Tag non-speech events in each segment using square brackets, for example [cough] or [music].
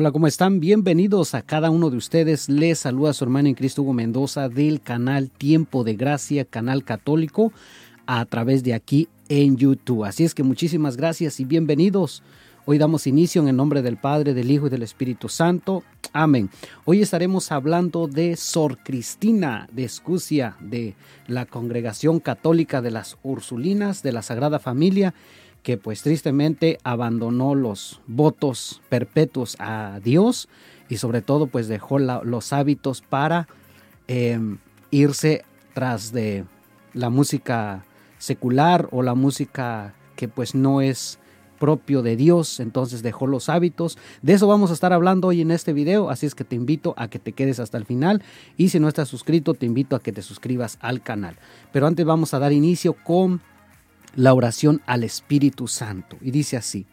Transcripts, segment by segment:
Hola, ¿cómo están? Bienvenidos a cada uno de ustedes. Les saluda su hermano en Cristo Hugo Mendoza del canal Tiempo de Gracia, canal católico, a través de aquí en YouTube. Así es que muchísimas gracias y bienvenidos. Hoy damos inicio en el nombre del Padre, del Hijo y del Espíritu Santo. Amén. Hoy estaremos hablando de Sor Cristina de Escucia, de la Congregación Católica de las Ursulinas de la Sagrada Familia que pues tristemente abandonó los votos perpetuos a Dios y sobre todo pues dejó los hábitos para em, irse tras de la música secular o la música que pues no es propio de Dios, entonces dejó los hábitos. De eso vamos a estar hablando hoy en este video, así es que te invito a que te quedes hasta el final y si no estás suscrito, te invito a que te suscribas al canal. Pero antes vamos a dar inicio con la oración al Espíritu Santo. Y dice así,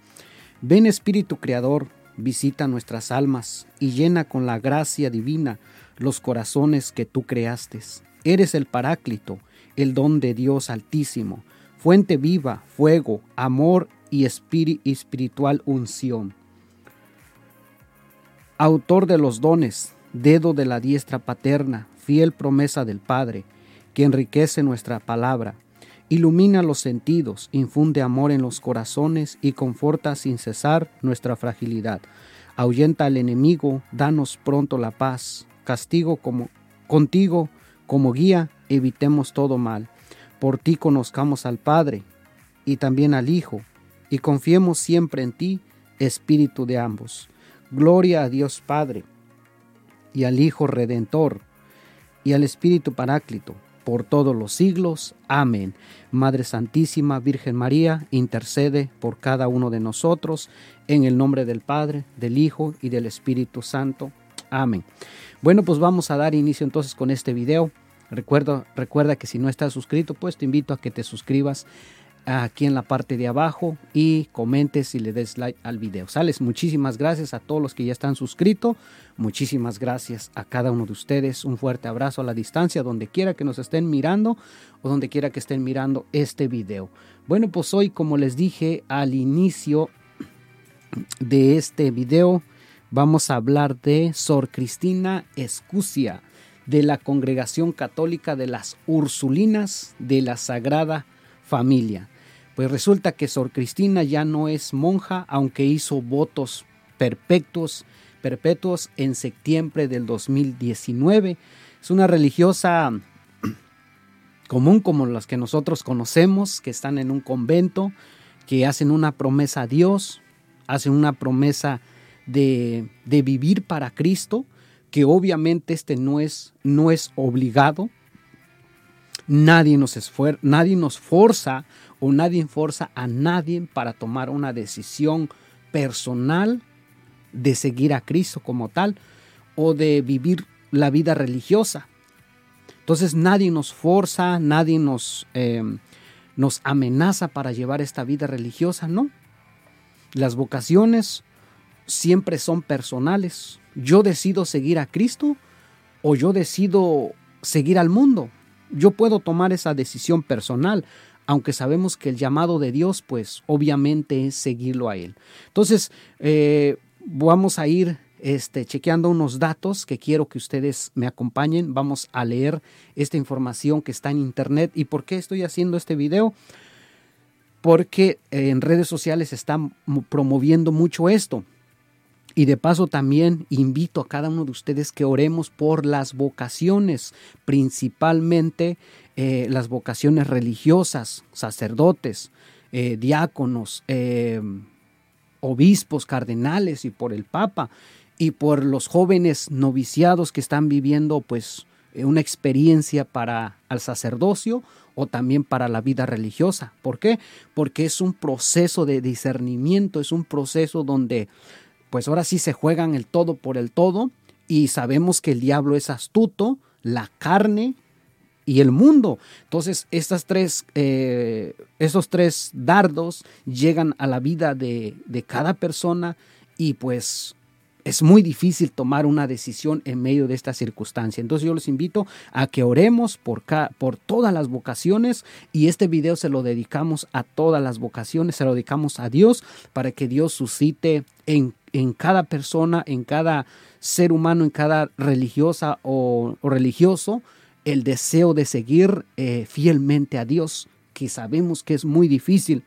ven Espíritu Creador, visita nuestras almas y llena con la gracia divina los corazones que tú creaste. Eres el Paráclito, el don de Dios Altísimo, fuente viva, fuego, amor y espiritual unción. Autor de los dones, dedo de la diestra paterna, fiel promesa del Padre, que enriquece nuestra palabra Ilumina los sentidos, infunde amor en los corazones y conforta sin cesar nuestra fragilidad. Ahuyenta al enemigo, danos pronto la paz. Castigo como contigo como guía, evitemos todo mal. Por ti conozcamos al Padre y también al Hijo, y confiemos siempre en ti, Espíritu de ambos. Gloria a Dios Padre, y al Hijo Redentor, y al Espíritu Paráclito por todos los siglos. Amén. Madre Santísima, Virgen María, intercede por cada uno de nosotros, en el nombre del Padre, del Hijo y del Espíritu Santo. Amén. Bueno, pues vamos a dar inicio entonces con este video. Recuerda, recuerda que si no estás suscrito, pues te invito a que te suscribas aquí en la parte de abajo y comentes y le des like al video. Sales, muchísimas gracias a todos los que ya están suscritos. Muchísimas gracias a cada uno de ustedes. Un fuerte abrazo a la distancia, donde quiera que nos estén mirando o donde quiera que estén mirando este video. Bueno, pues hoy, como les dije al inicio de este video, vamos a hablar de Sor Cristina Escucia, de la Congregación Católica de las Ursulinas de la Sagrada Familia. Pues resulta que Sor Cristina ya no es monja, aunque hizo votos perpetuos, perpetuos en septiembre del 2019. Es una religiosa [clears throat] común como las que nosotros conocemos, que están en un convento, que hacen una promesa a Dios, hacen una promesa de, de vivir para Cristo, que obviamente este no es, no es obligado. Nadie nos, esfuer nadie nos forza o nadie forza a nadie para tomar una decisión personal de seguir a Cristo como tal o de vivir la vida religiosa. Entonces nadie nos forza, nadie nos, eh, nos amenaza para llevar esta vida religiosa, no. Las vocaciones siempre son personales. Yo decido seguir a Cristo o yo decido seguir al mundo. Yo puedo tomar esa decisión personal aunque sabemos que el llamado de Dios, pues obviamente es seguirlo a Él. Entonces, eh, vamos a ir este, chequeando unos datos que quiero que ustedes me acompañen. Vamos a leer esta información que está en internet. ¿Y por qué estoy haciendo este video? Porque en redes sociales están promoviendo mucho esto. Y de paso también invito a cada uno de ustedes que oremos por las vocaciones, principalmente eh, las vocaciones religiosas, sacerdotes, eh, diáconos, eh, obispos, cardenales y por el Papa y por los jóvenes noviciados que están viviendo pues una experiencia para el sacerdocio o también para la vida religiosa. ¿Por qué? Porque es un proceso de discernimiento, es un proceso donde pues ahora sí se juegan el todo por el todo y sabemos que el diablo es astuto, la carne y el mundo. Entonces, estas tres, eh, esos tres dardos llegan a la vida de, de cada persona y pues es muy difícil tomar una decisión en medio de esta circunstancia. Entonces yo les invito a que oremos por, por todas las vocaciones y este video se lo dedicamos a todas las vocaciones, se lo dedicamos a Dios para que Dios suscite en en cada persona, en cada ser humano, en cada religiosa o, religioso, el deseo de seguir eh, fielmente a Dios, que sabemos que es muy difícil.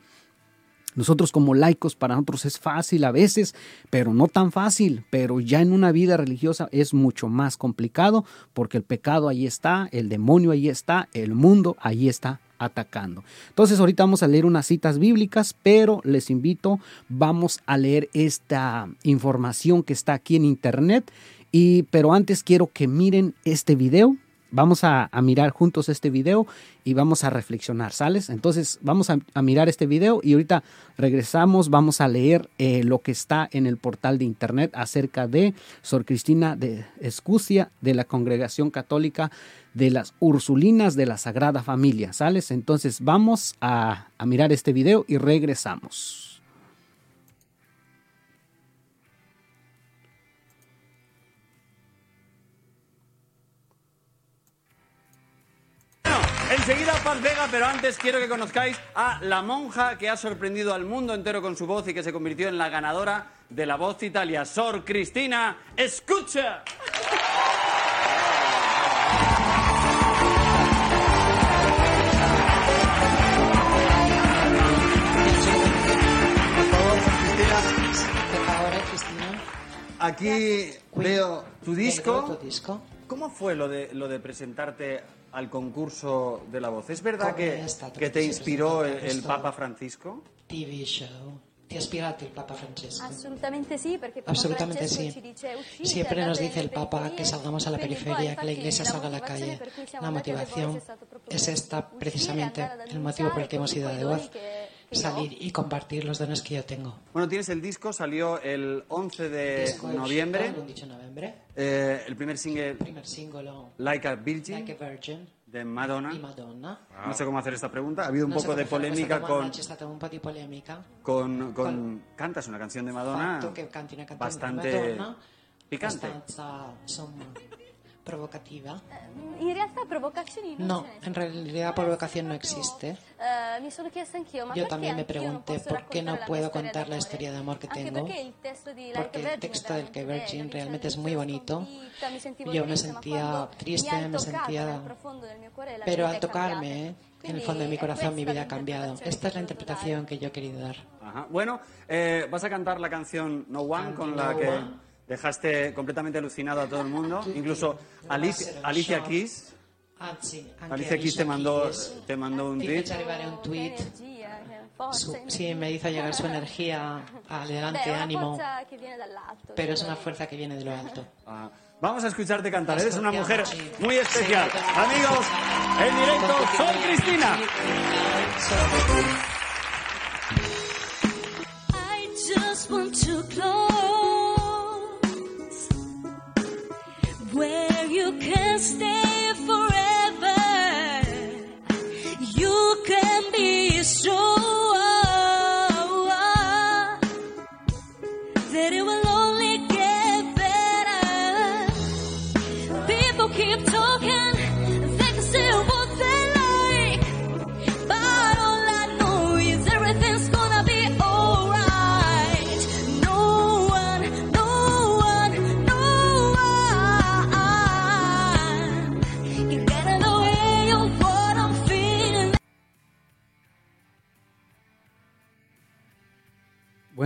Nosotros como laicos, para nosotros es fácil a veces, pero no tan fácil, pero ya en una vida religiosa es mucho más complicado porque el pecado ahí está, el demonio ahí está, el mundo ahí está atacando. Entonces ahorita vamos a leer unas citas bíblicas, pero les invito, vamos a leer esta información que está aquí en internet, y, pero antes quiero que miren este video vamos a, mirar juntos este video y vamos a reflexionar, ¿sales? Entonces vamos a, mirar este video y ahorita regresamos, vamos a leer eh, lo que está en el portal de internet acerca de Sor Cristina de Escucia de la Congregación Católica de las Ursulinas de la Sagrada Familia, ¿sales? Entonces vamos a, a mirar este video y regresamos. Enseguida Paz Vega, pero antes quiero que conozcáis a la monja que ha sorprendido al mundo entero con su voz y que se convirtió en la ganadora de la voz Italia, Sor Cristina. ¡Escucha! Aquí veo tu disco. ¿Cómo fue lo de, lo de presentarte al concurso de la voz. ¿Es verdad que, que te inspiró el, el Papa Francisco? TV show. ¿Te ha inspirado el Papa Francesco? Absolutamente sí, porque Papa Absolutamente sí. Siempre nos dice el Papa que salgamos a la periferia, que la iglesia salga a la calle. La motivación es esta precisamente el motivo por el que hemos ido de voz salir y compartir los dones que yo tengo. Bueno, tienes el disco, salió el 11 de noviembre. Eh, el primer single, primer like, a Virgin, de Madonna. No sé cómo hacer esta pregunta. Ha habido un poco de polémica con, con, con... Cantas una canción de Madonna. Bastante picante provocazioni non No, en realidad provocación no existe. Uh, ma Yo también me pregunté por qué no puedo contar la historia de amor que tengo. Porque el texto del que Virgin realmente es muy bonito. Yo me sentía triste, me sentía... Pero al tocarme, en el fondo de mi corazón mi vida ha cambiado. Esta es la interpretación que yo he querido dar. Ajá. Bueno, eh, vas a cantar la canción No One con la que... Dejaste completamente alucinado a todo el mundo, incluso Alicia, Alicia Keys. Alicia Keys te mandó, te mandó un tweet. sí, me hizo llegar su energía adelante, ánimo, pero es una fuerza que viene de lo alto. Ah, vamos a escucharte cantar, eres una mujer muy especial. Amigos, en directo, soy Cristina.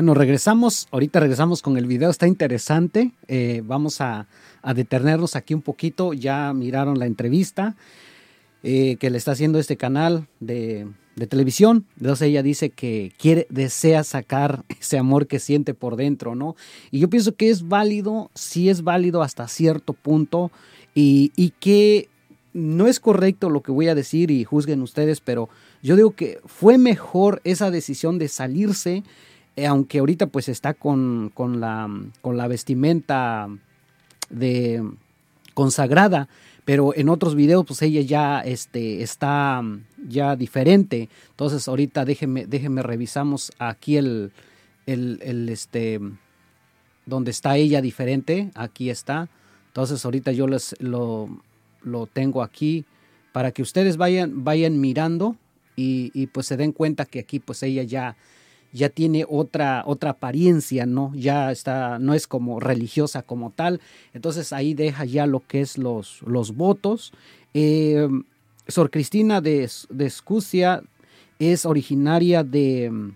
Bueno, regresamos, ahorita regresamos con el video, está interesante. Eh, vamos a, detenernos aquí un poquito. Ya miraron la entrevista eh, que le está haciendo este canal de, televisión. Entonces ella dice que quiere, desea sacar ese amor que siente por dentro, ¿no? Y yo pienso que es válido, sí es válido hasta cierto punto y, y que no es correcto lo que voy a decir y juzguen ustedes, pero yo digo que fue mejor esa decisión de salirse aunque ahorita pues está con, la, con la vestimenta de consagrada, pero en otros videos pues ella ya este, está ya diferente. Entonces ahorita déjenme, déjenme revisamos aquí el, el, este, donde está ella diferente, aquí está. Entonces ahorita yo les lo, lo tengo aquí para que ustedes vayan, vayan mirando y, y, pues se den cuenta que aquí pues ella ya ya tiene otra, otra apariencia, ¿no? Ya está, no es como religiosa como tal. Entonces ahí deja ya lo que es los, los votos. Eh, Sor Cristina de, de Escucia es originaria de,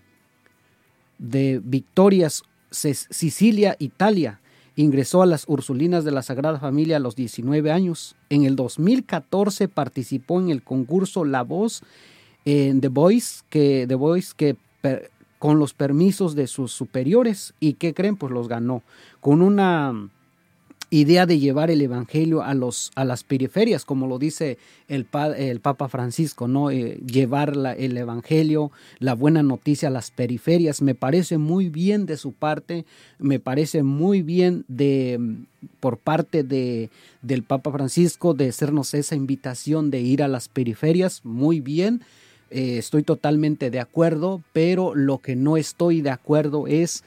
de Victorias, Sicilia, Italia. Ingresó a las Ursulinas de la Sagrada Familia a los 19 años. En el 2014 participó en el concurso La Voz en The Voice, que, The Voice, que con los permisos de sus superiores. ¿Y qué creen? Pues los ganó. Con una idea de llevar el evangelio a los a las periferias como lo dice el, el Papa Francisco no eh, llevar el evangelio la buena noticia a las periferias me parece muy bien de su parte me parece muy bien de por parte de del Papa Francisco de hacernos esa invitación de ir a las periferias muy bien eh, estoy totalmente de acuerdo pero lo que no estoy de acuerdo es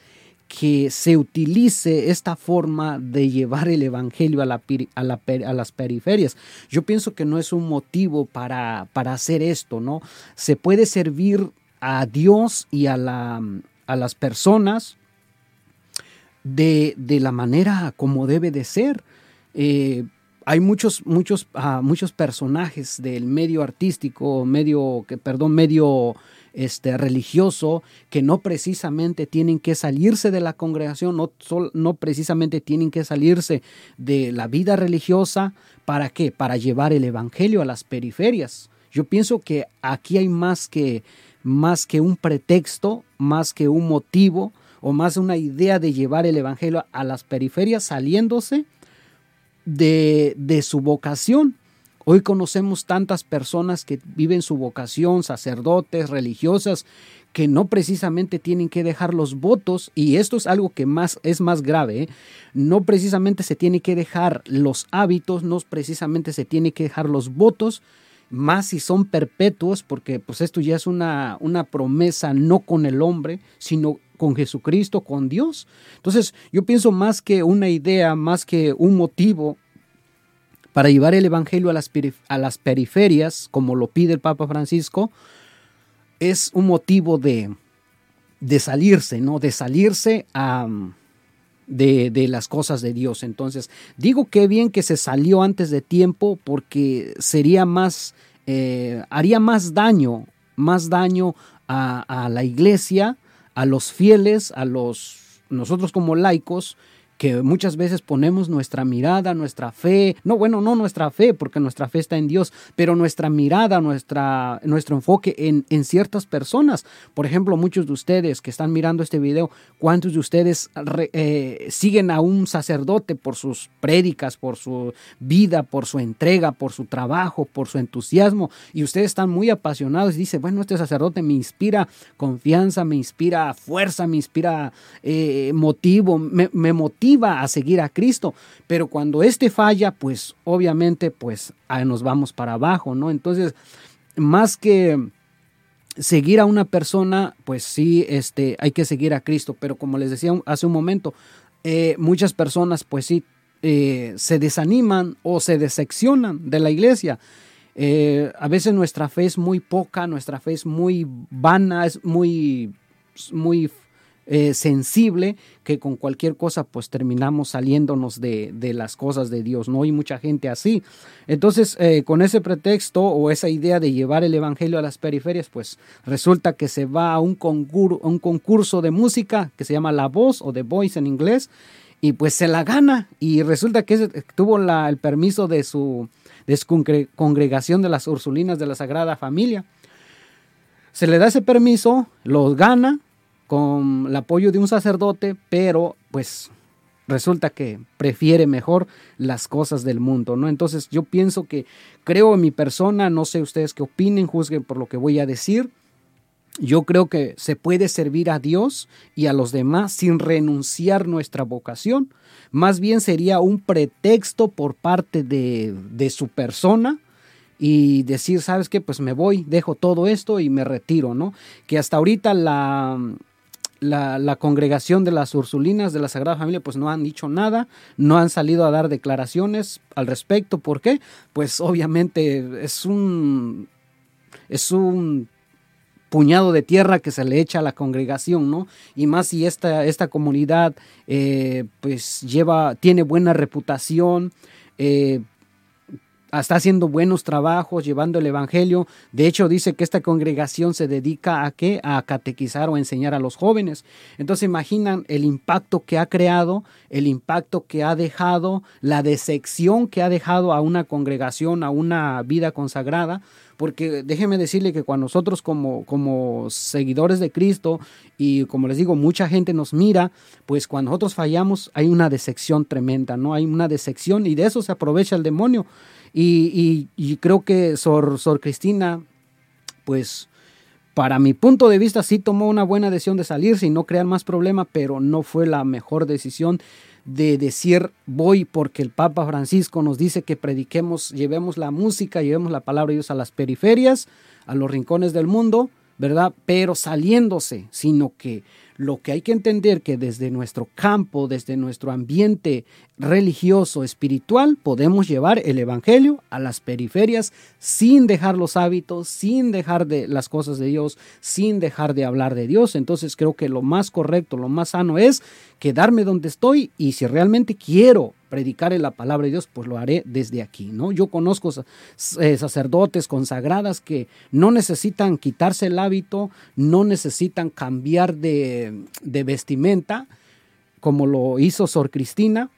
que se utilice esta forma de llevar el Evangelio a, la, a, las periferias. Yo pienso que no es un motivo para, hacer esto, ¿no? Se puede servir a Dios y a las personas de, la manera como debe de ser. Eh, hay muchos, muchos, ah, muchos personajes del medio artístico, medio, perdón, medio este, religioso que no precisamente tienen que salirse de la congregación, no, no precisamente tienen que salirse de la vida religiosa. ¿Para qué? Para llevar el Evangelio a las periferias. Yo pienso que aquí hay más que, más que un pretexto, más que un motivo o más una idea de llevar el Evangelio a las periferias saliéndose de, de su vocación Hoy conocemos tantas personas que viven su vocación, sacerdotes, religiosas, que no precisamente tienen que dejar los votos, y esto es algo que más es más grave, ¿eh? no precisamente se tiene que dejar los hábitos, no precisamente se tiene que dejar los votos, más si son perpetuos, porque pues esto ya es una, una promesa no con el hombre, sino con Jesucristo, con Dios. Entonces yo pienso más que una idea, más que un motivo, para llevar el Evangelio a las, a las periferias, como lo pide el Papa Francisco, es un motivo de, de salirse, ¿no? De salirse a, de, de, las cosas de Dios. Entonces, digo que bien que se salió antes de tiempo porque sería más, eh, haría más daño, más daño a, a la iglesia, a los fieles, a los, nosotros como laicos, que muchas veces ponemos nuestra mirada, nuestra fe, no, bueno, no nuestra fe, porque nuestra fe está en Dios, pero nuestra mirada, nuestra, nuestro enfoque en, ciertas personas. Por ejemplo, muchos de ustedes que están mirando este video, ¿cuántos de ustedes eh, siguen a un sacerdote por sus prédicas, por su vida, por su entrega, por su trabajo, por su entusiasmo? Y ustedes están muy apasionados y dicen, bueno, este sacerdote me inspira confianza, me inspira fuerza, me inspira eh, motivo, me motiva a seguir a Cristo, pero cuando este falla, pues obviamente pues nos vamos para abajo, ¿no? Entonces, más que seguir a una persona, pues sí, este, hay que seguir a Cristo, pero como les decía hace un momento, eh, muchas personas pues sí eh, se desaniman o se decepcionan de la iglesia. Eh, a veces nuestra fe es muy poca, nuestra fe es muy vana, es muy, muy eh, sensible que con cualquier cosa pues terminamos saliéndonos de, las cosas de Dios, ¿no? Hay mucha gente así. Entonces, eh, con ese pretexto o esa idea de llevar el Evangelio a las periferias, pues resulta que se va a un, concurso, un concurso de música que se llama La Voz o The Voice en inglés y pues se la gana y resulta que tuvo la, el permiso de su, de su congregación de las Ursulinas de la Sagrada Familia. Se le da ese permiso, lo gana con el apoyo de un sacerdote, pero pues resulta que prefiere mejor las cosas del mundo, ¿no? Entonces yo pienso que creo en mi persona, no sé ustedes qué opinen, juzguen por lo que voy a decir. Yo creo que se puede servir a Dios y a los demás sin renunciar nuestra vocación. Más bien sería un pretexto por parte de, de su persona y decir, ¿sabes qué? Pues me voy, dejo todo esto y me retiro, ¿no? Que hasta ahorita la, la, congregación de las Ursulinas de la Sagrada Familia pues no han dicho nada, no han salido a dar declaraciones al respecto. ¿Por qué? Pues obviamente es un, es un puñado de tierra que se le echa a la congregación, ¿no? Y más si esta, esta comunidad eh, pues lleva, tiene buena reputación, eh, está haciendo buenos trabajos, llevando el Evangelio. De hecho, dice que esta congregación se dedica a qué? A catequizar o enseñar a los jóvenes. Entonces, imaginan el impacto que ha creado, el impacto que ha dejado, la decepción que ha dejado a una congregación, a una vida consagrada. Porque déjeme decirle que cuando nosotros como, como seguidores de Cristo y como les digo, mucha gente nos mira, pues cuando nosotros fallamos hay una decepción tremenda, ¿no? Hay una decepción y de eso se aprovecha el demonio. Y, creo que Sor, Cristina, pues para mi punto de vista sí tomó una buena decisión de salirse y no crear más problemas, pero no fue la mejor decisión de decir voy porque el Papa Francisco nos dice que prediquemos, llevemos la música, llevemos la palabra de Dios a las periferias, a los rincones del mundo, ¿verdad? Pero saliéndose, sino que lo que hay que entender que desde nuestro campo, desde nuestro ambiente religioso, espiritual, podemos llevar el Evangelio a las periferias sin dejar los hábitos, sin dejar de las cosas de Dios, sin dejar de hablar de Dios. Entonces creo que lo más correcto, lo más sano es quedarme donde estoy y si realmente quiero predicar la palabra de Dios, pues lo haré desde aquí, ¿no? Yo conozco eh, sacerdotes consagradas que no necesitan quitarse el hábito, no necesitan cambiar de, vestimenta, como lo hizo Sor Cristina,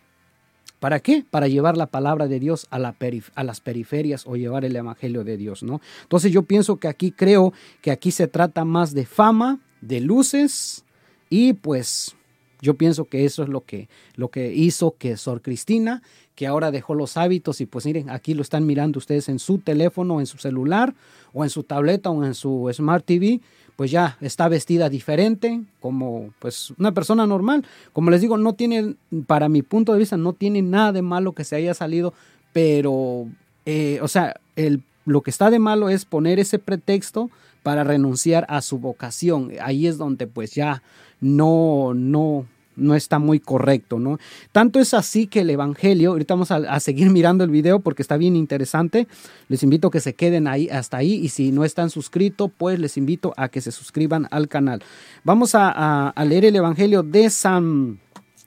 ¿Para qué? Para llevar la palabra de Dios a, a, las periferias o llevar el evangelio de Dios, ¿no? Entonces yo pienso que aquí creo que aquí se trata más de fama, de luces y pues yo pienso que eso es lo que, lo que hizo que Sor Cristina, que ahora dejó los hábitos y pues miren, aquí lo están mirando ustedes en su teléfono, en su celular o en su tableta o en su Smart TV, pues ya está vestida diferente, como pues una persona normal. Como les digo, no tiene, para mi punto de vista, no tiene nada de malo que se haya salido, pero, eh, o sea, el, lo que está de malo es poner ese pretexto para renunciar a su vocación. Ahí es donde pues ya no, no, no está muy correcto, ¿no? Tanto es así que el Evangelio, ahorita vamos a, seguir mirando el video porque está bien interesante, les invito a que se queden ahí hasta ahí y si no están suscritos, pues les invito a que se suscriban al canal. Vamos a, leer el Evangelio de San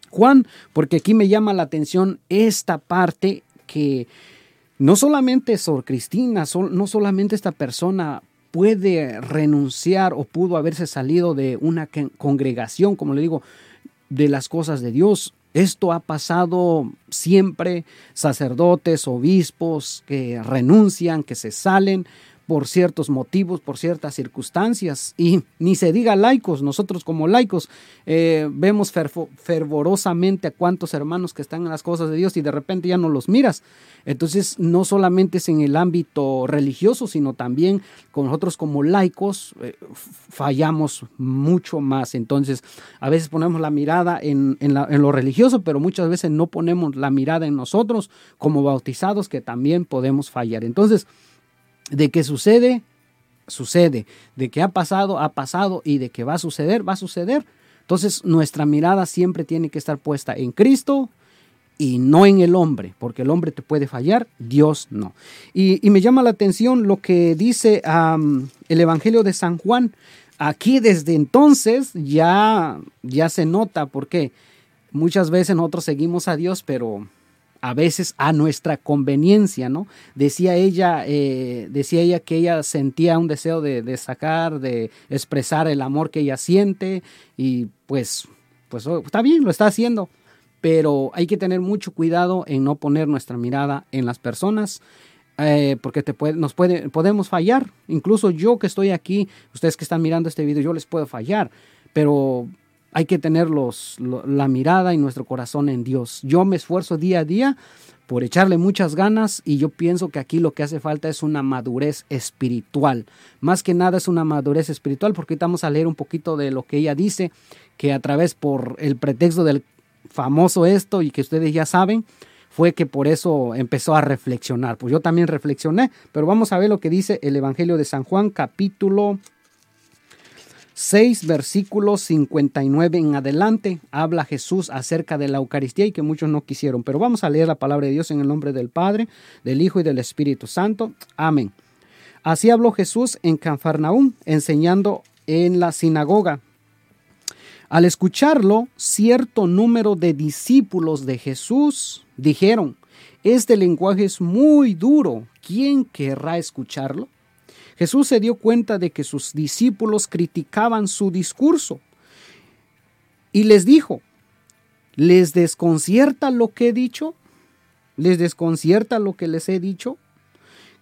Juan porque aquí me llama la atención esta parte que no solamente Sor Cristina, no solamente esta persona puede renunciar o pudo haberse salido de una congregación, como le digo, de las cosas de Dios. Esto ha pasado siempre, sacerdotes, obispos que renuncian, que se salen por ciertos motivos, por ciertas circunstancias. Y ni se diga laicos, nosotros como laicos eh, vemos fervorosamente a cuántos hermanos que están en las cosas de Dios y de repente ya no los miras. Entonces, no solamente es en el ámbito religioso, sino también con nosotros como laicos eh, fallamos mucho más. Entonces, a veces ponemos la mirada en, en lo religioso, pero muchas veces no ponemos la mirada en nosotros como bautizados que también podemos fallar. Entonces, de que sucede, sucede, de que ha pasado, ha pasado y de que va a suceder, va a suceder. Entonces nuestra mirada siempre tiene que estar puesta en Cristo y no en el hombre, porque el hombre te puede fallar, Dios no. Y, me llama la atención lo que dice el Evangelio de San Juan. Aquí desde entonces ya, ya se nota, porque muchas veces nosotros seguimos a Dios, pero a veces a nuestra conveniencia, ¿no? Decía ella, eh, decía ella que ella sentía un deseo de, sacar, de expresar el amor que ella siente y pues, pues oh, está bien, lo está haciendo, pero hay que tener mucho cuidado en no poner nuestra mirada en las personas. Eh, porque te puede, nos puede, podemos fallar. Incluso yo que estoy aquí, ustedes que están mirando este video, yo les puedo fallar. Pero hay que tener la mirada y nuestro corazón en Dios. Yo me esfuerzo día a día por echarle muchas ganas y yo pienso que aquí lo que hace falta es una madurez espiritual. Más que nada es una madurez espiritual porque ahorita vamos a leer un poquito de lo que ella dice, que a través por el pretexto del famoso esto y que ustedes ya saben, fue que por eso empezó a reflexionar. Pues yo también reflexioné, pero vamos a ver lo que dice el Evangelio de San Juan capítulo 6 versículos 59 en adelante habla Jesús acerca de la Eucaristía y que muchos no quisieron. Pero vamos a leer la palabra de Dios en el nombre del Padre, del Hijo y del Espíritu Santo. Amén. Así habló Jesús en Canfarnaúm, enseñando en la sinagoga. Al escucharlo, cierto número de discípulos de Jesús dijeron, este lenguaje es muy duro, ¿quién querrá escucharlo? Jesús se dio cuenta de que sus discípulos criticaban su discurso y les dijo, ¿les desconcierta lo que he dicho? ¿Les desconcierta lo que les he dicho?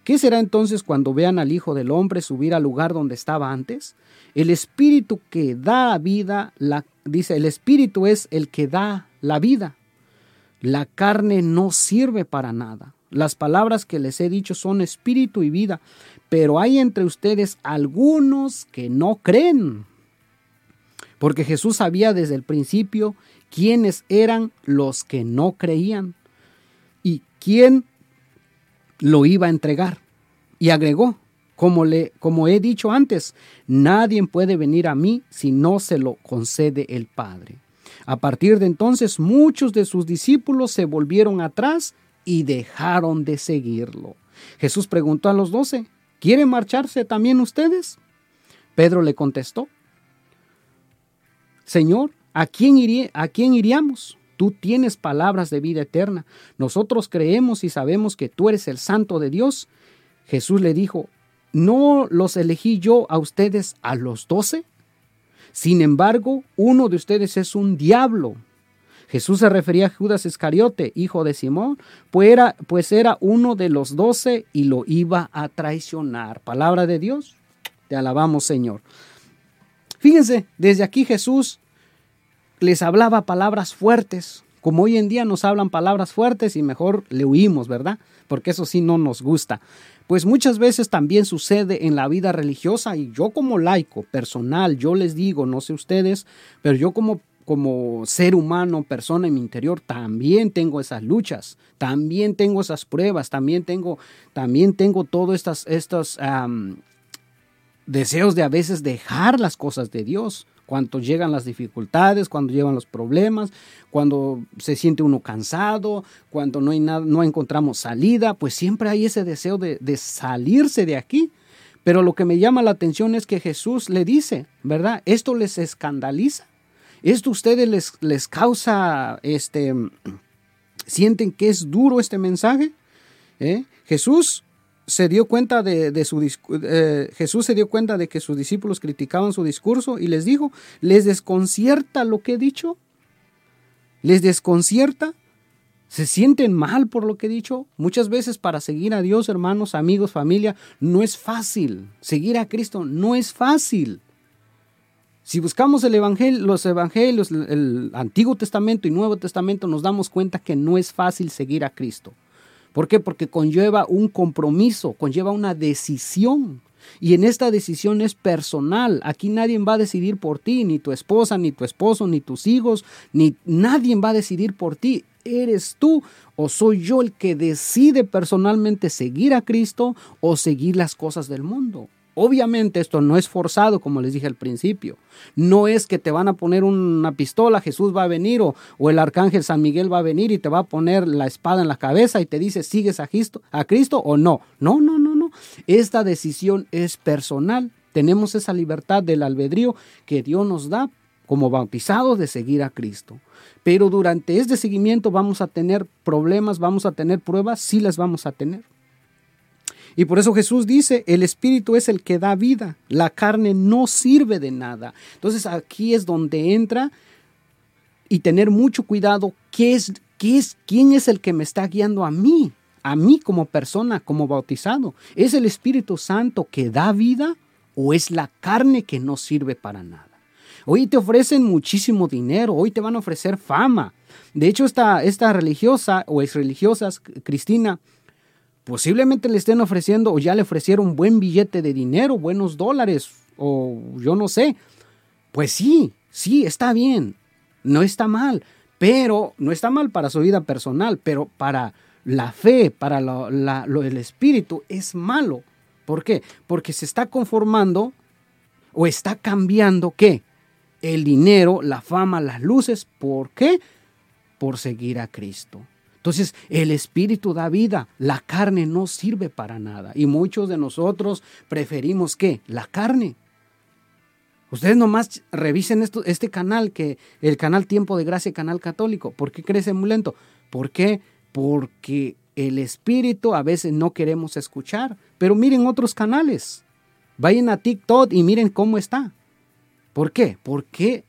¿Qué será entonces cuando vean al Hijo del Hombre subir al lugar donde estaba antes? El Espíritu que da vida, dice, el Espíritu es el que da la vida. La carne no sirve para nada. Las palabras que les he dicho son espíritu y vida, pero hay entre ustedes algunos que no creen. Porque Jesús sabía desde el principio quiénes eran los que no creían y quién lo iba a entregar. Y agregó, como, le, como he dicho antes, nadie puede venir a mí si no se lo concede el Padre. A partir de entonces muchos de sus discípulos se volvieron atrás y dejaron de seguirlo. Jesús preguntó a los doce, ¿quieren marcharse también ustedes? Pedro le contestó, Señor, ¿a quién, ¿a quién iríamos? Tú tienes palabras de vida eterna. Nosotros creemos y sabemos que tú eres el santo de Dios. Jesús le dijo, ¿no los elegí yo a ustedes a los doce? Sin embargo, uno de ustedes es un diablo. Jesús se refería a Judas Iscariote, hijo de Simón, pues era, pues era uno de los doce y lo iba a traicionar. Palabra de Dios, te alabamos Señor. Fíjense, desde aquí Jesús les hablaba palabras fuertes, como hoy en día nos hablan palabras fuertes y mejor le huimos, ¿verdad? Porque eso sí no nos gusta. Pues muchas veces también sucede en la vida religiosa y yo como laico, personal, yo les digo, no sé ustedes, pero yo como como ser humano, persona en mi interior, también tengo esas luchas, también tengo esas pruebas, también tengo, también tengo todos estos, estos deseos de a veces dejar las cosas de Dios cuando llegan las dificultades, cuando llegan los problemas, cuando se siente uno cansado, cuando no, hay nada, no encontramos salida, pues siempre hay ese deseo de, de salirse de aquí. Pero lo que me llama la atención es que Jesús le dice, ¿verdad? Esto les escandaliza. Esto a ustedes les, les causa, este, sienten que es duro este mensaje. ¿Eh? Jesús se dio cuenta de, su eh, Jesús se dio cuenta de que sus discípulos criticaban su discurso y les dijo, ¿les desconcierta lo que he dicho? ¿Les desconcierta? ¿Se sienten mal por lo que he dicho? Muchas veces para seguir a Dios, hermanos, amigos, familia, no es fácil. Seguir a Cristo no es fácil. Si buscamos el evangelio, los evangelios, el Antiguo Testamento y Nuevo Testamento, nos damos cuenta que no es fácil seguir a Cristo. ¿Por qué? Porque conlleva un compromiso, conlleva una decisión. Y en esta decisión es personal. Aquí nadie va a decidir por ti, ni tu esposa, ni tu esposo, ni tus hijos, ni nadie va a decidir por ti. ¿Eres tú o soy yo el que decide personalmente seguir a Cristo o seguir las cosas del mundo? Obviamente esto no es forzado, como les dije al principio. No es que te van a poner una pistola, Jesús va a venir o, el arcángel San Miguel va a venir y te va a poner la espada en la cabeza y te dice, ¿sigues a Cristo, a Cristo o no? No, no, no, no. Esta decisión es personal. Tenemos esa libertad del albedrío que Dios nos da como bautizados de seguir a Cristo. Pero durante este seguimiento vamos a tener problemas, vamos a tener pruebas, sí las vamos a tener. Y por eso Jesús dice, el Espíritu es el que da vida, la carne no sirve de nada. Entonces aquí es donde entra y tener mucho cuidado, ¿qué es, qué es, ¿quién es el que me está guiando a mí? A mí como persona, como bautizado. ¿Es el Espíritu Santo que da vida o es la carne que no sirve para nada? Hoy te ofrecen muchísimo dinero, hoy te van a ofrecer fama. De hecho, esta, esta religiosa o ex religiosas, Cristina, posiblemente le estén ofreciendo o ya le ofrecieron buen billete de dinero, buenos dólares o yo no sé. Pues sí, sí, está bien, no está mal, pero no está mal para su vida personal, pero para la fe, para lo, el espíritu es malo. ¿Por qué? Porque se está conformando o está cambiando qué? El dinero, la fama, las luces. ¿Por qué? Por seguir a Cristo. Entonces, el espíritu da vida, la carne no sirve para nada. Y muchos de nosotros preferimos qué? La carne. Ustedes nomás revisen esto, este canal, que el canal Tiempo de Gracia, canal católico. ¿Por qué crece muy lento? ¿Por qué? Porque el espíritu a veces no queremos escuchar. Pero miren otros canales. Vayan a TikTok y miren cómo está. ¿Por qué? Porque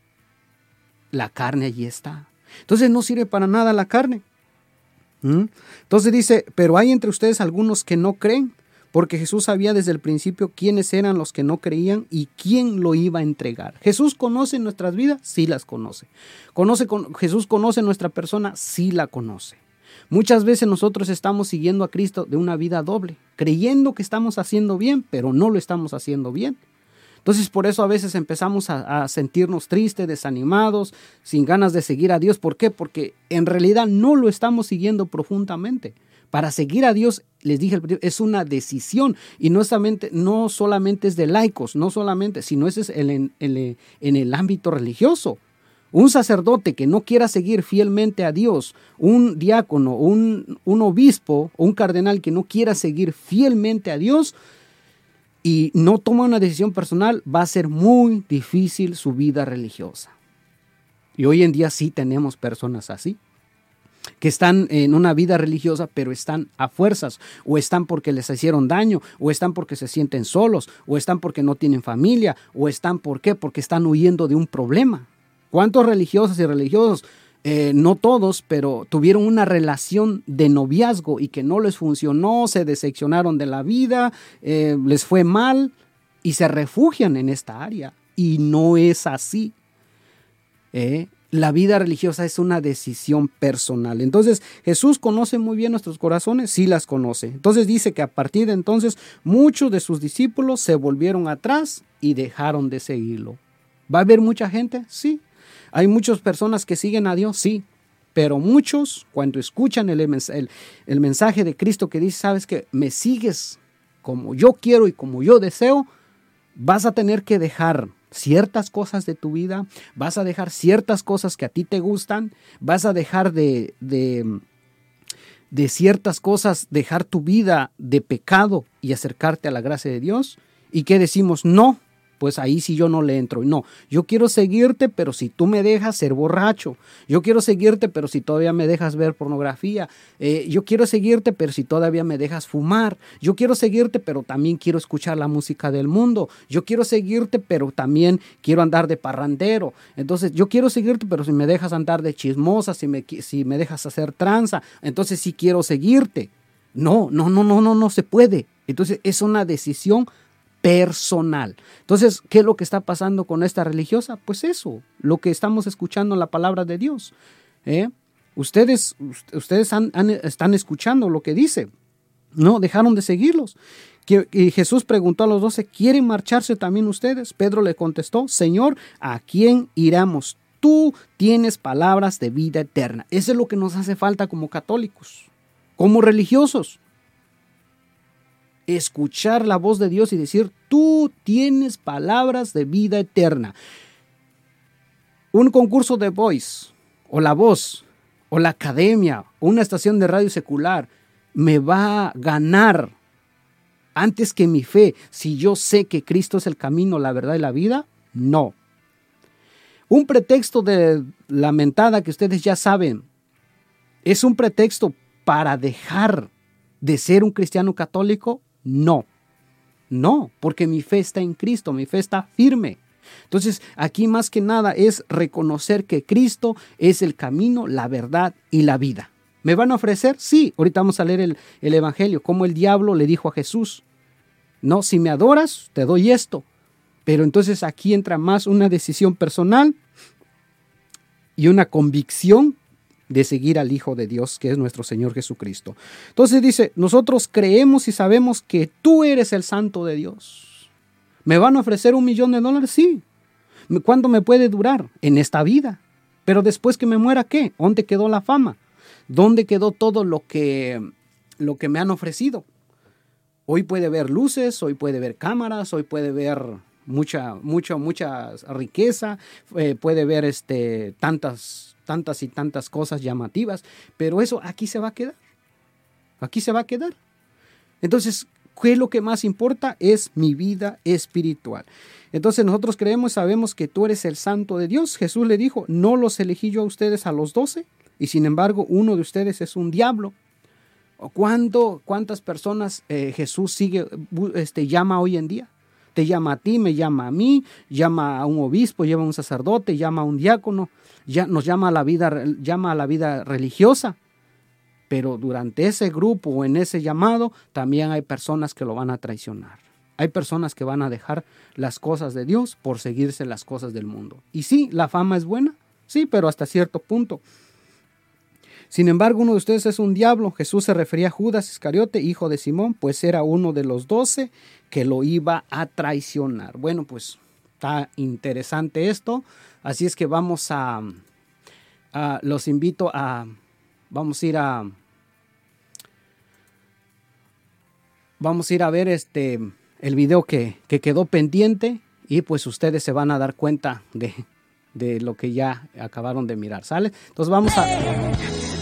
la carne allí está. Entonces no sirve para nada la carne. ¿Mm? Entonces dice, pero hay entre ustedes algunos que no creen, porque Jesús sabía desde el principio quiénes eran los que no creían y quién lo iba a entregar. Jesús conoce nuestras vidas, sí las conoce. conoce Jesús conoce nuestra persona, sí la conoce. Muchas veces nosotros estamos siguiendo a Cristo de una vida doble, creyendo que estamos haciendo bien, pero no lo estamos haciendo bien. Entonces por eso a veces empezamos a, sentirnos tristes, desanimados, sin ganas de seguir a Dios. ¿Por qué? Porque en realidad no lo estamos siguiendo profundamente. Para seguir a Dios, les dije, es una decisión y no solamente, no solamente es de laicos, no solamente, sino es en, en el ámbito religioso. Un sacerdote que no quiera seguir fielmente a Dios, un diácono, un, un obispo, un cardenal que no quiera seguir fielmente a Dios, y no toma una decisión personal, va a ser muy difícil su vida religiosa. Y hoy en día sí tenemos personas así, que están en una vida religiosa, pero están a fuerzas, o están porque les hicieron daño, o están porque se sienten solos, o están porque no tienen familia, o están ¿por qué? porque están huyendo de un problema. ¿Cuántos religiosos y religiosos eh, no todos, pero tuvieron una relación de noviazgo y que no les funcionó, se decepcionaron de la vida, eh, les fue mal y se refugian en esta área. Y no es así. ¿eh? La vida religiosa es una decisión personal. Entonces Jesús conoce muy bien nuestros corazones, sí las conoce. Entonces dice que a partir de entonces muchos de sus discípulos se volvieron atrás y dejaron de seguirlo. ¿Va a haber mucha gente? Sí, hay muchas personas que siguen a Dios, sí, pero muchos cuando escuchan el, el, mensaje de Cristo que dice, sabes que me sigues como yo quiero y como yo deseo, vas a tener que dejar ciertas cosas de tu vida, vas a dejar ciertas cosas que a ti te gustan, vas a dejar de, de, de ciertas cosas, dejar tu vida de pecado y acercarte a la gracia de Dios. ¿Y qué decimos? No, pues ahí sí yo no le entro. No, yo quiero seguirte, pero si tú me dejas ser borracho. Yo quiero seguirte, pero si todavía me dejas ver pornografía. Eh, yo quiero seguirte, pero si todavía me dejas fumar. Yo quiero seguirte, pero también quiero escuchar la música del mundo. Yo quiero seguirte, pero también quiero andar de parrandero. Entonces, yo quiero seguirte, pero si me dejas andar de chismosa, si me, si me dejas hacer tranza, entonces sí quiero seguirte. No, no, no, no, no, no se puede. Entonces, es una decisión personal. Entonces, ¿qué es lo que está pasando con esta religiosa? Pues eso, lo que estamos escuchando en la palabra de Dios. ¿eh? Ustedes, ustedes están escuchando lo que dice. No, dejaron de seguirlos. Y Jesús preguntó a los doce, ¿quieren marcharse también ustedes? Pedro le contestó, Señor, ¿a quién iremos? Tú tienes palabras de vida eterna. Eso es lo que nos hace falta como católicos, como religiosos escuchar la voz de Dios y decir, tú tienes palabras de vida eterna. Un concurso de voice, o la voz, o la academia, o una estación de radio secular, me va a ganar antes que mi fe si yo sé que Cristo es el camino, la verdad y la vida. No. Un pretexto de lamentada que ustedes ya saben, es un pretexto para dejar de ser un cristiano católico no, no, porque mi fe está en Cristo, mi fe está firme. Entonces, aquí más que nada es reconocer que Cristo es el camino, la verdad y la vida. ¿Me van a ofrecer? Sí, ahorita vamos a leer el, el Evangelio, como el diablo le dijo a Jesús, no, si me adoras, te doy esto. Pero entonces aquí entra más una decisión personal y una convicción de seguir al Hijo de Dios, que es nuestro Señor Jesucristo. Entonces dice, nosotros creemos y sabemos que tú eres el Santo de Dios. ¿Me van a ofrecer un millón de dólares? Sí. ¿Cuánto me puede durar? En esta vida. Pero después que me muera, ¿qué? ¿Dónde quedó la fama? ¿Dónde quedó todo lo que, lo que me han ofrecido? Hoy puede ver luces, hoy puede ver cámaras, hoy puede ver mucha, mucha, mucha riqueza, eh, puede ver este, tantas, tantas y tantas cosas llamativas, pero eso aquí se va a quedar. Aquí se va a quedar. Entonces, ¿qué es lo que más importa? Es mi vida espiritual. Entonces nosotros creemos, sabemos que tú eres el santo de Dios. Jesús le dijo, no los elegí yo a ustedes a los doce, y sin embargo uno de ustedes es un diablo. ¿Cuánto, ¿Cuántas personas eh, Jesús sigue, este, llama hoy en día? Te llama a ti, me llama a mí, llama a un obispo, llama a un sacerdote, llama a un diácono, ya, nos llama a la vida, llama a la vida religiosa. Pero durante ese grupo o en ese llamado también hay personas que lo van a traicionar. Hay personas que van a dejar las cosas de Dios por seguirse las cosas del mundo. Y sí, la fama es buena, sí, pero hasta cierto punto. Sin embargo, uno de ustedes es un diablo. Jesús se refería a Judas Iscariote, hijo de Simón, pues era uno de los doce que lo iba a traicionar. Bueno, pues está interesante esto. Así es que vamos a, los invito a, vamos a ir a, vamos a ir a ver este, el video que, que quedó pendiente y pues ustedes se van a dar cuenta de, de lo que ya acabaron de mirar, ¿sale? Entonces vamos a...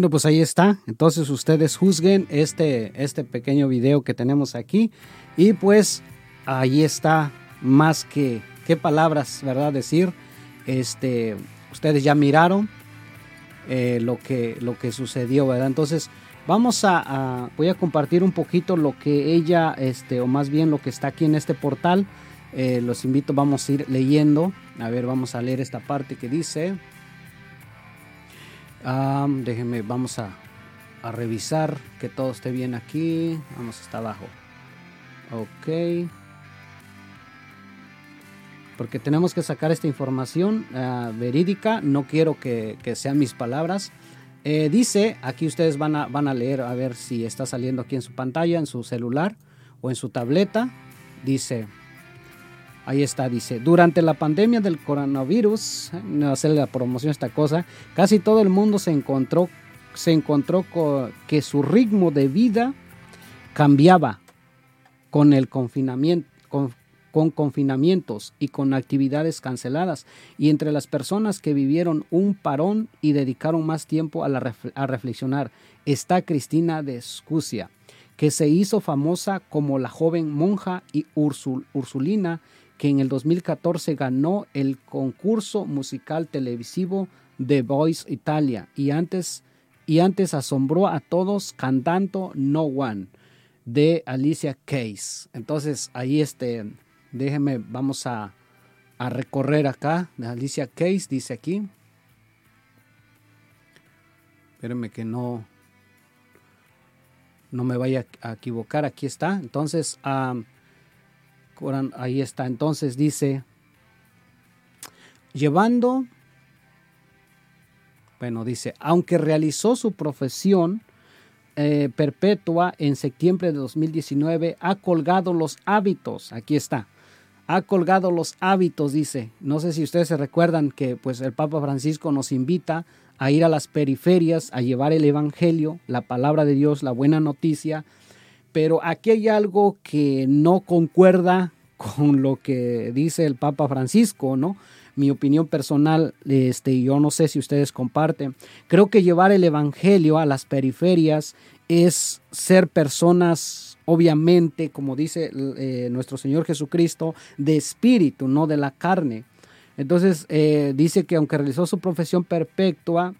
Bueno, pues ahí está. Entonces ustedes juzguen este, este pequeño video que tenemos aquí. Y pues ahí está más que qué palabras, ¿verdad? Decir. Este, ustedes ya miraron eh, lo, que, lo que sucedió, ¿verdad? Entonces vamos a, voy a compartir un poquito lo que ella, este, o más bien lo que está aquí en este portal. Eh, los invito, vamos a ir leyendo. A ver, vamos a leer esta parte que dice déjenme, vamos a, revisar que todo esté bien aquí. Vamos hasta abajo. Ok. Porque tenemos que sacar esta información ah, verídica. No quiero que, sean mis palabras. Eh, dice, aquí ustedes van a, van a leer a ver si está saliendo aquí en su pantalla, en su celular o en su tableta. Dice, Ahí está, dice, durante la pandemia del coronavirus, no hacer la promoción esta cosa, casi todo el mundo se encontró, se encontró con que su ritmo de vida cambiaba con el confinamiento, con, confinamientos y con actividades canceladas. Y entre las personas que vivieron un parón y dedicaron más tiempo a, la, a reflexionar está Cristina de Escucia, que se hizo famosa como la joven monja y Ursulina que en el 2014 ganó el concurso musical televisivo The Voice Italia y antes, y antes asombró a todos cantando No One de Alicia Keys. Entonces ahí este, déjenme, vamos a, a recorrer acá Alicia Keys, dice aquí. Espérenme que no, no me vaya a equivocar, aquí está. Entonces, ahí está. Entonces dice, llevando, bueno, dice, aunque realizó su profesión eh, Perpetua en septiembre de 2019 ha colgado los hábitos. Aquí está. Ha colgado los hábitos, dice. No sé si ustedes se recuerdan que pues el Papa Francisco nos invita a ir a las periferias, a llevar el Evangelio, la palabra de Dios, la buena noticia. Pero aquí hay algo que no concuerda con lo que dice el Papa Francisco, ¿no? Mi opinión personal, este, yo no sé si ustedes comparten. Creo que llevar el Evangelio a las periferias es ser personas, obviamente, como dice eh, nuestro Señor Jesucristo, de espíritu, no de la carne. Entonces, eh, dice que aunque realizó su profesión perpetua,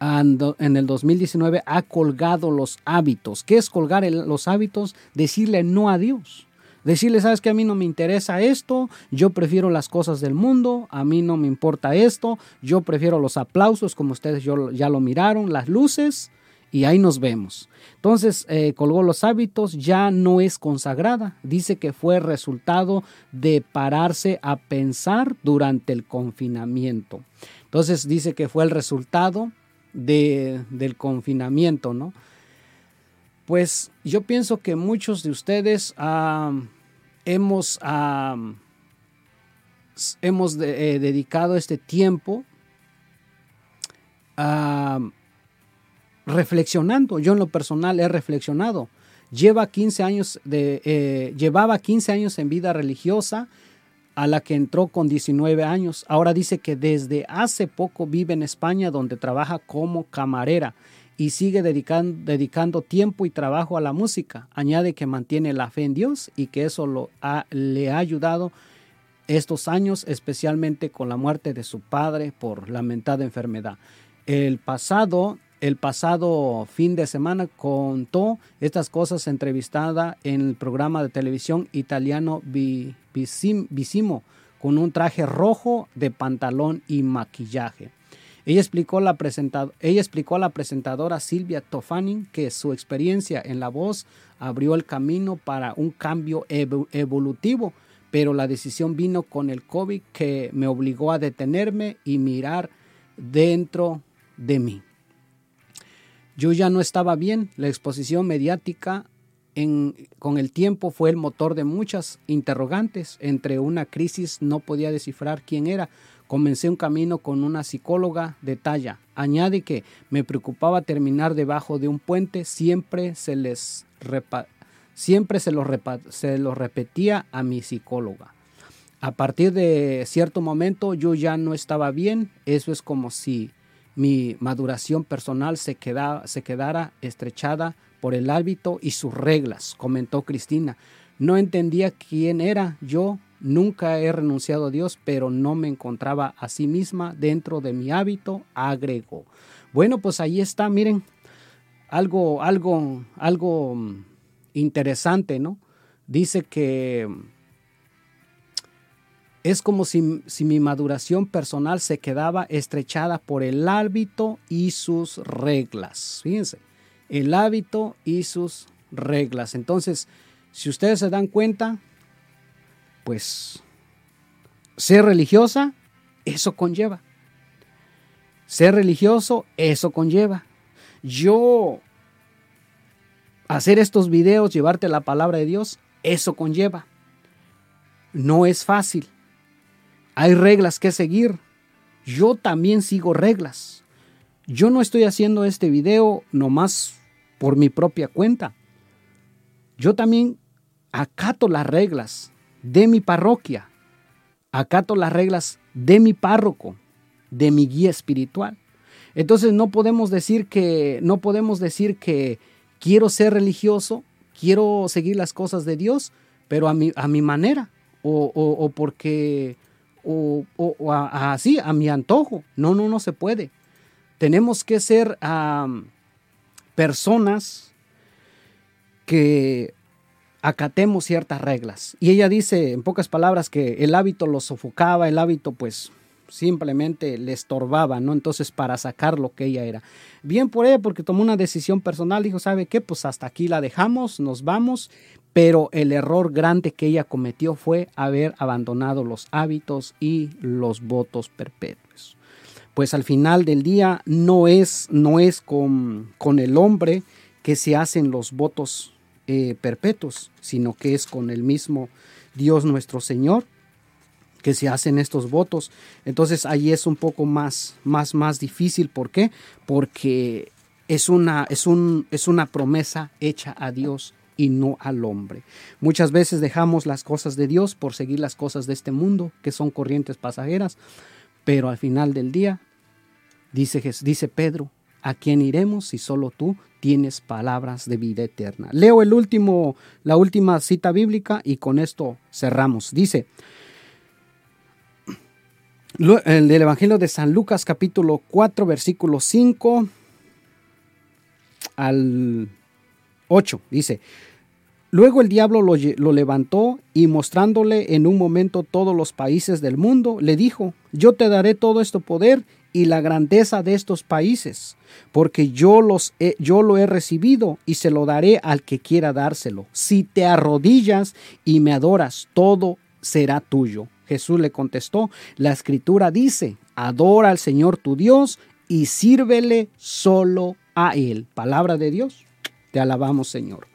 en el 2019 ha colgado los hábitos. ¿Qué es colgar los hábitos? Decirle no a Dios. Decirle, sabes que a mí no me interesa esto, yo prefiero las cosas del mundo, a mí no me importa esto, yo prefiero los aplausos como ustedes ya lo miraron, las luces y ahí nos vemos. Entonces eh, colgó los hábitos, ya no es consagrada, dice que fue resultado de pararse a pensar durante el confinamiento. Entonces dice que fue el resultado de, del confinamiento, ¿no? Pues yo pienso que muchos de ustedes hemos, hemos eh, dedicado este tiempo reflexionando. Yo en lo personal he reflexionado. Lleva 15 años de, eh, llevaba 15 años en vida religiosa a la que entró con 19 años. Ahora dice que desde hace poco vive en España donde trabaja como camarera y sigue dedicando, dedicando tiempo y trabajo a la música. Añade que mantiene la fe en Dios y que eso lo le ha ayudado estos años, especialmente con la muerte de su padre por lamentada enfermedad. El pasado, el pasado fin de semana contó estas cosas entrevistada en el programa de televisión italiano Visimo con un traje rojo de pantalón y maquillaje. Ella explicó, la ella explicó a la presentadora Silvia Tofani que su experiencia en la voz abrió el camino para un cambio evolutivo, pero la decisión vino con el COVID que me obligó a detenerme y mirar dentro de mí. Yo ya no estaba bien, la exposición mediática con el tiempo fue el motor de muchas interrogantes. Entre una crisis no podía descifrar quién era, Comencé un camino con una psicóloga de talla. Añade que me preocupaba terminar debajo de un puente, siempre se les siempre se lo, se lo repetía a mi psicóloga. A partir de cierto momento yo ya no estaba bien, eso es como si mi maduración personal se, se quedara estrechada por el hábito y sus reglas, comentó Cristina. No entendía quién era yo Nunca he renunciado a Dios, pero no me encontraba a sí misma dentro de mi hábito, agregó. Bueno, pues ahí está, miren, algo, algo, algo mm, interesante, ¿no? Dice que mm, es como si, mi maduración personal se quedaba estrechada por el hábito y sus reglas. Fíjense, el hábito y sus reglas. Entonces, si ustedes se dan cuenta, pues ser religiosa, eso conlleva. Ser religioso, eso conlleva. Yo hacer estos videos, llevarte la palabra de Dios, eso conlleva. No es fácil. Hay reglas que seguir. Yo también sigo reglas. Yo no estoy haciendo este video nomás por mi propia cuenta. Yo también acato las reglas de mi parroquia. Acato las reglas de mi párroco, de mi guía espiritual. Entonces no podemos decir que no podemos decir que quiero ser religioso, quiero seguir las cosas de Dios, pero a mi, a mi manera o, porque o, así a mi antojo. No, no, no se puede. Tenemos que ser personas que acatemos ciertas reglas. Y ella dice, en pocas palabras, que el hábito lo sofocaba, el hábito pues simplemente le estorbaba, ¿no? Entonces para sacar lo que ella era. Bien por ella porque tomó una decisión personal, dijo, ¿sabe qué? Pues hasta aquí la dejamos, nos vamos, pero el error grande que ella cometió fue haber abandonado los hábitos y los votos perpetuos. pues al final del día no es, no es con, con el hombre que se hacen los votos eh, perpetuos, sino que es con el mismo Dios nuestro Señor que se hacen estos votos. Entonces ahí es un poco más, más, más difícil. ¿Por qué? Porque es una, es, un, es una promesa hecha a Dios y no al hombre. Muchas veces dejamos las cosas de Dios por seguir las cosas de este mundo, que son corrientes pasajeras, pero al final del día, dice, dice Pedro, ¿a quién iremos si solo tú tienes palabras de vida eterna? Leo el último, la última cita bíblica y con esto cerramos. Dice, el del Evangelio de San Lucas capítulo 4 versículo 5 al 8 dice, Luego el diablo lo, levantó y mostrándole en un momento todos los países del mundo, le dijo, yo te daré todo este poder y la grandeza de estos países, porque yo, los yo lo he recibido y se lo daré al que quiera dárselo. Si te arrodillas y me adoras, todo será tuyo. Jesús le contestó, la escritura dice, adora al Señor tu Dios y sírvele solo a Él. Palabra de Dios, te alabamos Señor.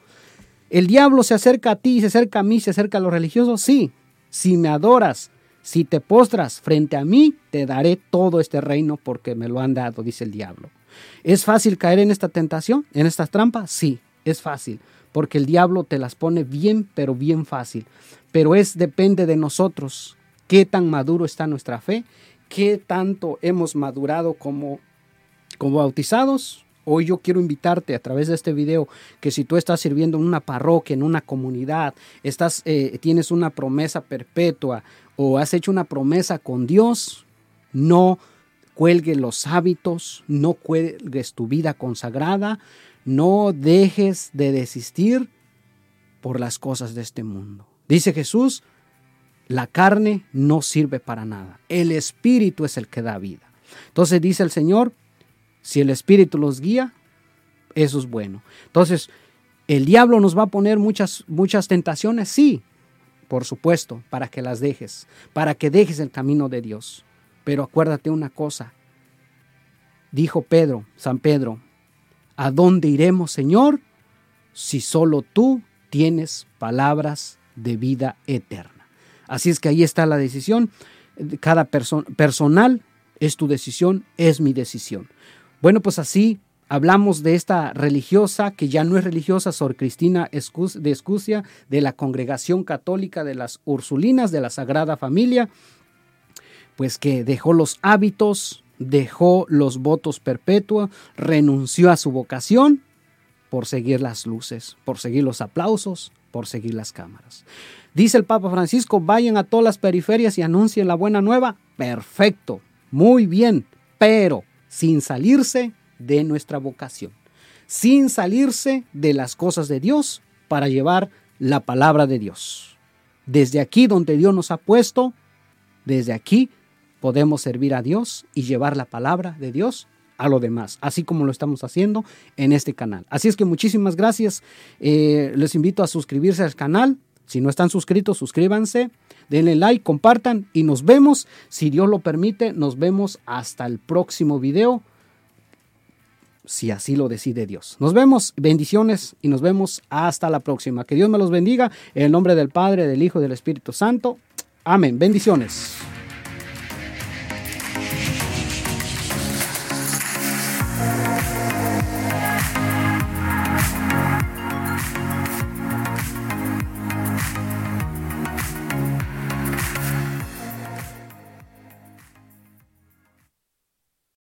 ¿El diablo se acerca a ti, se acerca a mí, se acerca a los religiosos? Sí. Si me adoras, si te postras frente a mí, te daré todo este reino porque me lo han dado, dice el diablo. ¿Es fácil caer en esta tentación, en estas trampas? Sí, es fácil, porque el diablo te las pone bien, pero bien fácil. Pero es depende de nosotros qué tan maduro está nuestra fe, qué tanto hemos madurado como, como bautizados. Hoy yo quiero invitarte a través de este video que si tú estás sirviendo en una parroquia, en una comunidad, estás, eh, tienes una promesa perpetua o has hecho una promesa con Dios, no cuelgues los hábitos, no cuelgues tu vida consagrada, no dejes de desistir por las cosas de este mundo. Dice Jesús, la carne no sirve para nada. El Espíritu es el que da vida. Entonces dice el Señor, si el Espíritu los guía, eso es bueno. Entonces, ¿el diablo nos va a poner muchas, muchas tentaciones? Sí, por supuesto, para que las dejes, para que dejes el camino de Dios. Pero acuérdate una cosa, dijo Pedro, San Pedro, ¿a dónde iremos, Señor, si solo tú tienes palabras de vida eterna? Así es que ahí está la decisión. Cada persona personal es tu decisión, es mi decisión. Bueno, pues así hablamos de esta religiosa, que ya no es religiosa, Sor Cristina de Escucia, de la Congregación Católica de las Ursulinas de la Sagrada Familia, pues que dejó los hábitos, dejó los votos perpetuos, renunció a su vocación por seguir las luces, por seguir los aplausos, por seguir las cámaras. Dice el Papa Francisco, vayan a todas las periferias y anuncien la buena nueva. Perfecto, muy bien, pero sin salirse de nuestra vocación, sin salirse de las cosas de Dios para llevar la palabra de Dios. Desde aquí donde Dios nos ha puesto, desde aquí podemos servir a Dios y llevar la palabra de Dios a lo demás, así como lo estamos haciendo en este canal. Así es que muchísimas gracias. Eh, les invito a suscribirse al canal, si no están suscritos, suscríbanse, denle like, compartan y nos vemos, si Dios lo permite, nos vemos hasta el próximo video, si así lo decide Dios. Nos vemos, bendiciones y nos vemos hasta la próxima. Que Dios me los bendiga en el nombre del Padre, del Hijo y del Espíritu Santo. Amén. Bendiciones.